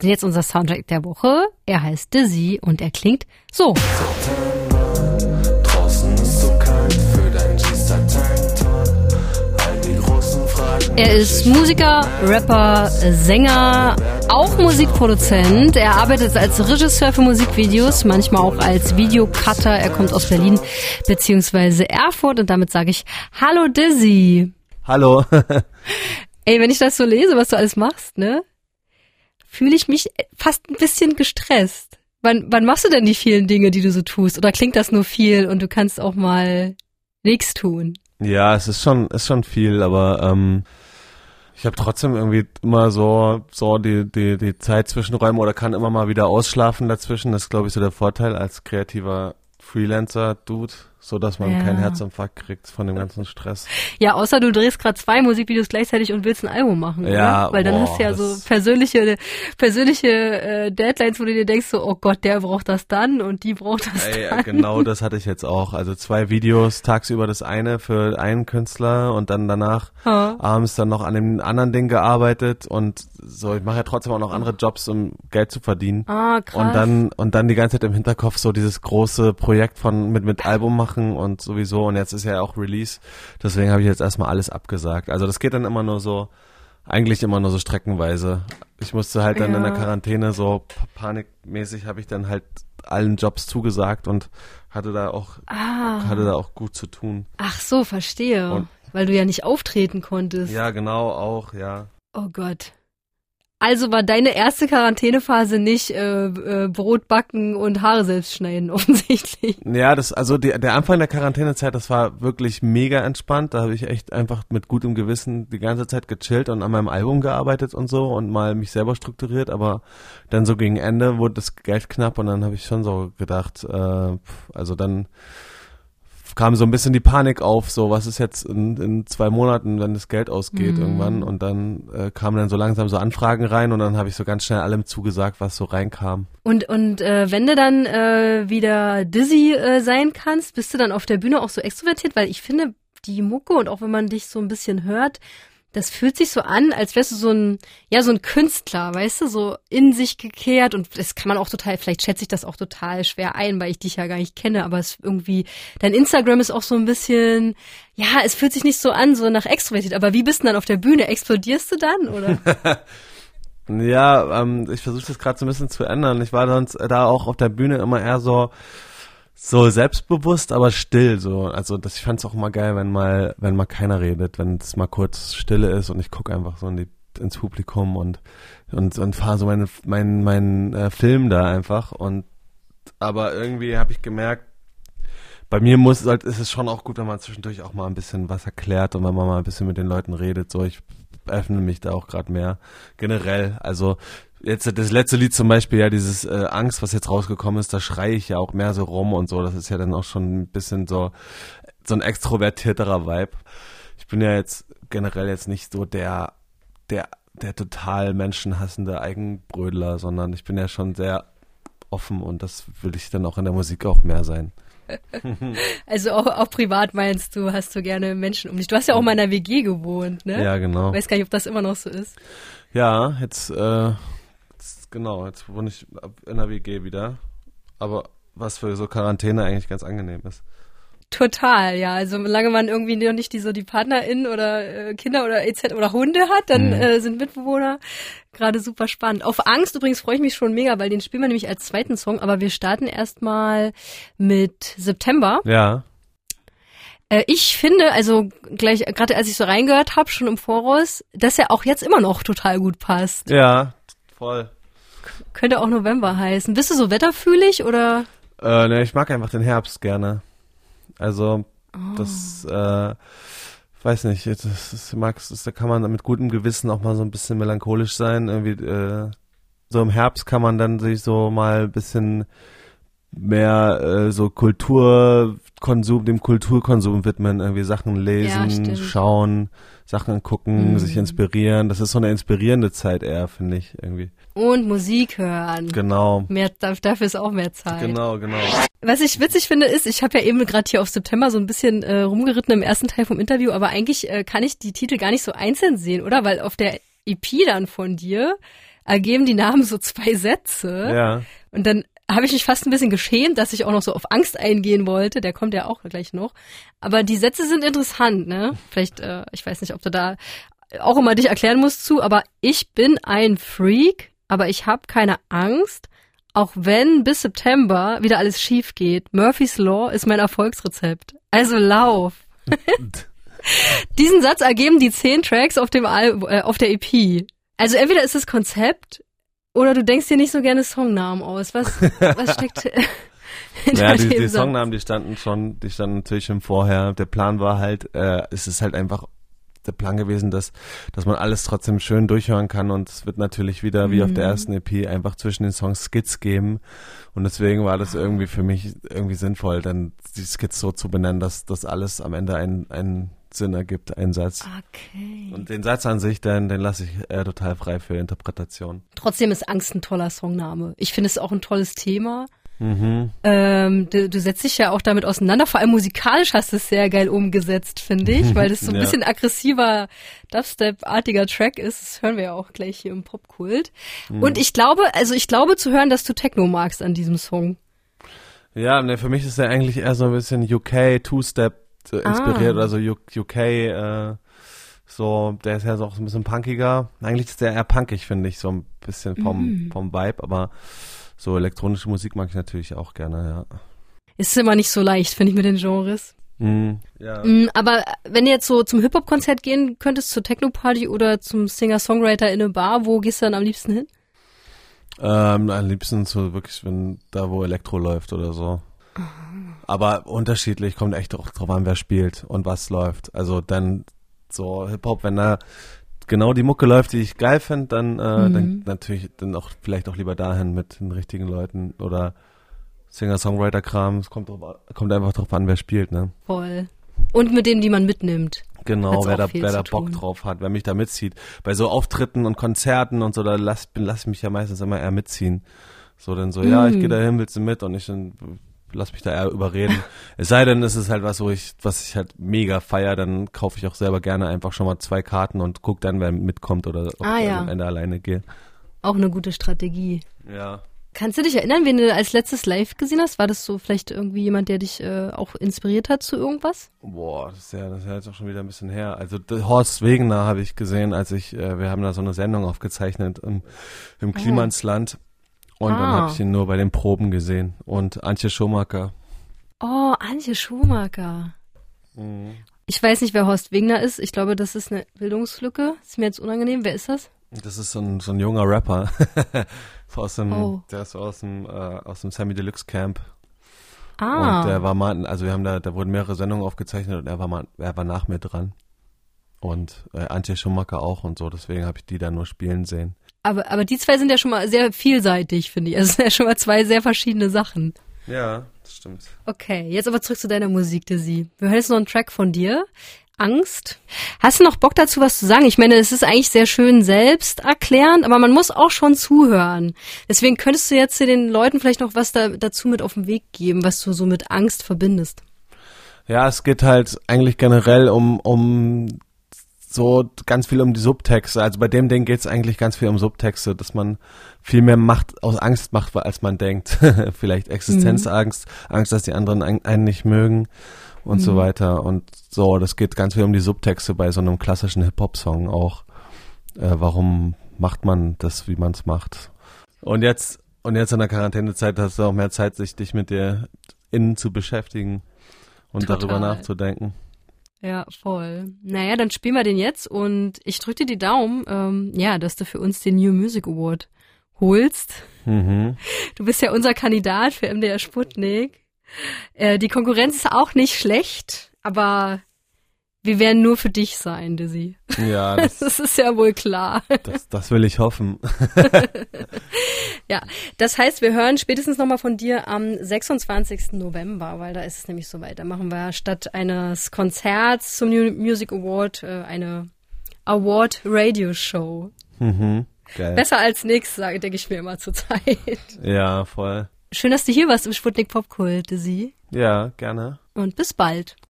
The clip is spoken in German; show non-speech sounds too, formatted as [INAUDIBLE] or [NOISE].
Jetzt unser Soundtrack der Woche. Er heißt Dizzy und er klingt so. Er ist Musiker, Rapper, Sänger, auch Musikproduzent. Er arbeitet als Regisseur für Musikvideos, manchmal auch als Videocutter. Er kommt aus Berlin bzw. Erfurt und damit sage ich Hallo Dizzy. Hallo. [LAUGHS] Ey, wenn ich das so lese, was du alles machst, ne? Fühle ich mich fast ein bisschen gestresst. Wann, wann machst du denn die vielen Dinge, die du so tust? Oder klingt das nur viel und du kannst auch mal nichts tun? Ja, es ist schon, ist schon viel, aber ähm, ich habe trotzdem irgendwie immer so so die die die Zeit zwischenräume oder kann immer mal wieder ausschlafen dazwischen. Das ist glaube ich so der Vorteil als kreativer Freelancer Dude so dass man ja. keinen Herzinfarkt kriegt von dem ganzen Stress. Ja, außer du drehst gerade zwei Musikvideos gleichzeitig und willst ein Album machen, ja, oder? Weil dann boah, hast du ja so persönliche persönliche äh, Deadlines, wo du dir denkst so, oh Gott, der braucht das dann und die braucht das Ey, dann. Genau, das hatte ich jetzt auch. Also zwei Videos tagsüber das eine für einen Künstler und dann danach ha. abends dann noch an dem anderen Ding gearbeitet und so. Ich mache ja trotzdem auch noch andere Jobs, um Geld zu verdienen. Ah, krass. Und dann und dann die ganze Zeit im Hinterkopf so dieses große Projekt von mit mit Album machen machen und sowieso und jetzt ist ja auch Release. Deswegen habe ich jetzt erstmal alles abgesagt. Also das geht dann immer nur so, eigentlich immer nur so streckenweise. Ich musste halt dann ja. in der Quarantäne so panikmäßig habe ich dann halt allen Jobs zugesagt und hatte da auch ah. hatte da auch gut zu tun. Ach so, verstehe. Und, Weil du ja nicht auftreten konntest. Ja, genau, auch, ja. Oh Gott. Also war deine erste Quarantänephase nicht äh, äh, Brot backen und Haare selbst schneiden, [LAUGHS] offensichtlich. Ja, das, also die, der Anfang der Quarantänezeit, das war wirklich mega entspannt. Da habe ich echt einfach mit gutem Gewissen die ganze Zeit gechillt und an meinem Album gearbeitet und so und mal mich selber strukturiert. Aber dann so gegen Ende wurde das Geld knapp und dann habe ich schon so gedacht, äh, also dann kam so ein bisschen die Panik auf, so was ist jetzt in, in zwei Monaten, wenn das Geld ausgeht mhm. irgendwann und dann äh, kamen dann so langsam so Anfragen rein und dann habe ich so ganz schnell allem zugesagt, was so reinkam. Und und äh, wenn du dann äh, wieder dizzy äh, sein kannst, bist du dann auf der Bühne auch so extrovertiert, weil ich finde die Mucke und auch wenn man dich so ein bisschen hört, das fühlt sich so an, als wärst du so ein, ja, so ein Künstler, weißt du, so in sich gekehrt und das kann man auch total, vielleicht schätze ich das auch total schwer ein, weil ich dich ja gar nicht kenne, aber es irgendwie, dein Instagram ist auch so ein bisschen, ja, es fühlt sich nicht so an, so nach extrovertiert, aber wie bist du dann auf der Bühne? Explodierst du dann, oder? [LAUGHS] ja, ähm, ich versuche das gerade so ein bisschen zu ändern. Ich war sonst da auch auf der Bühne immer eher so, so selbstbewusst, aber still so. Also das, ich fand es auch immer geil, wenn mal, wenn mal keiner redet, wenn es mal kurz Stille ist und ich gucke einfach so in die, ins Publikum und und, und fahre so meinen mein, mein, äh, Film da einfach. Und aber irgendwie habe ich gemerkt, bei mir muss halt, ist es schon auch gut, wenn man zwischendurch auch mal ein bisschen was erklärt und wenn man mal ein bisschen mit den Leuten redet. So, ich öffne mich da auch gerade mehr generell. Also jetzt das letzte Lied zum Beispiel, ja, dieses äh, Angst, was jetzt rausgekommen ist, da schreie ich ja auch mehr so rum und so. Das ist ja dann auch schon ein bisschen so, so ein extrovertierterer Vibe. Ich bin ja jetzt generell jetzt nicht so der, der, der total menschenhassende Eigenbrödler, sondern ich bin ja schon sehr offen und das will ich dann auch in der Musik auch mehr sein. [LAUGHS] Also auch, auch privat meinst du, hast du gerne Menschen um dich. Du hast ja auch mal in einer WG gewohnt, ne? Ja, genau. Ich weiß gar nicht, ob das immer noch so ist. Ja, jetzt äh, genau, jetzt wohne ich in der WG wieder. Aber was für so Quarantäne eigentlich ganz angenehm ist. Total, ja. Also solange man irgendwie noch nicht die so die PartnerInnen oder äh, Kinder oder etc. oder Hunde hat, dann mhm. äh, sind Mitbewohner gerade super spannend. Auf Angst übrigens freue ich mich schon mega, weil den spielen wir nämlich als zweiten Song, aber wir starten erstmal mit September. Ja. Äh, ich finde, also gleich, gerade als ich so reingehört habe, schon im Voraus, dass er auch jetzt immer noch total gut passt. Ja, voll. Könnte auch November heißen. Bist du so wetterfühlig oder? Äh, ne, ich mag einfach den Herbst gerne. Also, oh. das, äh, weiß nicht, das, das magst, das, da kann man mit gutem Gewissen auch mal so ein bisschen melancholisch sein. Irgendwie, äh, so im Herbst kann man dann sich so mal ein bisschen mehr äh, so Kulturkonsum, dem Kulturkonsum widmen, irgendwie Sachen lesen, ja, schauen, Sachen gucken, mhm. sich inspirieren. Das ist so eine inspirierende Zeit eher, finde ich irgendwie. Und Musik hören. Genau. Mehr, dafür ist auch mehr Zeit. Genau, genau. Was ich witzig finde, ist, ich habe ja eben gerade hier auf September so ein bisschen äh, rumgeritten im ersten Teil vom Interview, aber eigentlich äh, kann ich die Titel gar nicht so einzeln sehen, oder? Weil auf der EP dann von dir ergeben die Namen so zwei Sätze. Ja. Und dann habe ich mich fast ein bisschen geschämt, dass ich auch noch so auf Angst eingehen wollte. Der kommt ja auch gleich noch. Aber die Sätze sind interessant, ne? Vielleicht, äh, ich weiß nicht, ob du da auch immer dich erklären musst zu, aber ich bin ein Freak, aber ich habe keine Angst, auch wenn bis September wieder alles schief geht. Murphy's Law ist mein Erfolgsrezept. Also lauf. [LAUGHS] Diesen Satz ergeben die zehn Tracks auf dem Al äh, auf der EP. Also entweder ist es Konzept oder du denkst dir nicht so gerne Songnamen aus. Was, was steckt [LAUGHS] hinter Ja, die, dem die? Songnamen, die standen schon, die standen natürlich schon vorher. Der Plan war halt, äh, es ist halt einfach der Plan gewesen, dass, dass man alles trotzdem schön durchhören kann und es wird natürlich wieder, wie auf der Mhm. ersten EP, einfach zwischen den Songs Skits geben und deswegen war das irgendwie für mich irgendwie sinnvoll, dann die Skits so zu benennen, dass das alles am Ende einen, einen Sinn ergibt, einen Satz. Okay. Und den Satz an sich, den, den lasse ich äh, total frei für Interpretation. Trotzdem ist Angst ein toller Songname. Ich finde es auch ein tolles Thema. Mhm. Ähm, du, du setzt dich ja auch damit auseinander. Vor allem musikalisch hast du es sehr geil umgesetzt, finde ich, weil das so ein [LAUGHS] Ja. bisschen aggressiver Dubstep-artiger Track ist. Das hören wir ja auch gleich hier im Popkult. Mhm. Und ich glaube, also ich glaube zu hören, dass du Techno magst an diesem Song. Ja, ne, für mich ist er eigentlich eher so ein bisschen UK Two-Step äh, inspiriert, Ah. also UK, äh, so, der ist ja so auch so ein bisschen punkiger. Eigentlich ist der eher punkig, finde ich, so ein bisschen vom, Mhm. vom Vibe, aber so elektronische Musik mag ich natürlich auch gerne, ja. Ist immer nicht so leicht, finde ich, mit den Genres. Mhm. Ja. Mm, Aber wenn du jetzt so zum Hip-Hop-Konzert gehen könntest, zur Techno-Party oder zum Singer-Songwriter in eine Bar, wo gehst du dann am liebsten hin? Ähm, am liebsten so wirklich, wenn da wo Elektro läuft oder so. Aber unterschiedlich, kommt echt auch drauf an, wer spielt und was läuft. Also dann so Hip-Hop, wenn da genau die Mucke läuft, die ich geil finde, dann, äh, Mhm. dann natürlich dann auch vielleicht auch lieber dahin mit den richtigen Leuten oder Singer-Songwriter-Kram. Es kommt, drauf, kommt einfach drauf an, wer spielt, ne? Voll. Und mit denen, die man mitnimmt. Genau, wer da, wer da Bock tun. drauf hat, wer mich da mitzieht. Bei so Auftritten und Konzerten und so, da lass, bin, lass ich mich ja meistens immer eher mitziehen. So, dann so, ja, ich Mm. gehe da hin, willst du mit? Und ich dann lass mich da eher überreden. es sei denn, es ist halt was, wo ich, was ich halt mega feier, dann kaufe ich auch selber gerne einfach schon mal zwei Karten und guck dann, wer mitkommt oder ob Ah, ich ja. am Ende alleine gehe. Auch eine gute Strategie. Ja. Kannst du dich erinnern, wen du als letztes live gesehen hast? War das so vielleicht irgendwie jemand, der dich äh, auch inspiriert hat zu irgendwas? Boah, das ist ja, das ist ja jetzt auch schon wieder ein bisschen her. Also Horst Wegener habe ich gesehen, als ich, äh, wir haben da so eine Sendung aufgezeichnet im, im Klimansland. Und dann Ah. habe ich ihn nur bei den Proben gesehen. Und Antje Schumacher. Oh, Antje Schumacher. Ich weiß nicht, wer Horst Wegner ist. Ich glaube, das ist eine Bildungslücke. Ist mir jetzt unangenehm. Wer ist das? Das ist so ein, so ein junger Rapper. [LAUGHS] aus dem, Oh. Der ist aus dem, äh, aus dem Sammy Deluxe Camp. Ah. Und der war mal, also wir haben da, da wurden mehrere Sendungen aufgezeichnet und er war mal, er war nach mir dran. Und äh, Antje Schumacher auch und so, deswegen habe ich die da nur spielen sehen. Aber, aber die zwei sind ja schon mal sehr vielseitig, finde ich. Also es sind ja schon mal zwei sehr verschiedene Sachen. Ja, das stimmt. Okay, jetzt aber zurück zu deiner Musik, Dizzy. Wir hören jetzt noch einen Track von dir. Angst. Hast du noch Bock dazu, was zu sagen? Ich meine, es ist eigentlich sehr schön selbst erklärend, aber man muss auch schon zuhören. Deswegen könntest du jetzt den Leuten vielleicht noch was da, dazu mit auf den Weg geben, was du so mit Angst verbindest. Ja, es geht halt eigentlich generell um, um so ganz viel um die Subtexte. Also bei dem Ding geht es eigentlich ganz viel um Subtexte, dass man viel mehr macht, aus Angst macht, als man denkt. [LAUGHS] Vielleicht Existenzangst, Angst, dass die anderen ein- einen nicht mögen und so weiter. Und so, das geht ganz viel um die Subtexte bei so einem klassischen Hip-Hop-Song auch. Äh, warum macht man das, wie man es macht? Und jetzt, und jetzt in der Quarantänezeit hast du auch mehr Zeit, sich dich mit dir innen zu beschäftigen und Total. darüber nachzudenken. Ja, voll. Naja, dann spielen wir den jetzt und ich drücke dir die Daumen, ähm, ja, dass du für uns den New Music Award holst. Mhm. [LAUGHS] Du bist ja unser Kandidat für MDR Sputnik. Äh, die Konkurrenz ist auch nicht schlecht, aber wir werden nur für dich sein, Dizzy. Ja, [LAUGHS] das, Das ist ja wohl klar. das, das will ich hoffen. [LAUGHS] Ja, das heißt, wir hören spätestens nochmal von dir am 26. November, weil da ist es nämlich soweit. Da machen wir statt eines Konzerts zum New Music Award äh, eine Award Radio Show. Mhm. Geil. Besser als nix, sage, denke ich mir immer zur Zeit. Ja, voll. Schön, dass du hier warst im Sputnik Popkult, Dizzy. Ja, gerne. Und bis bald.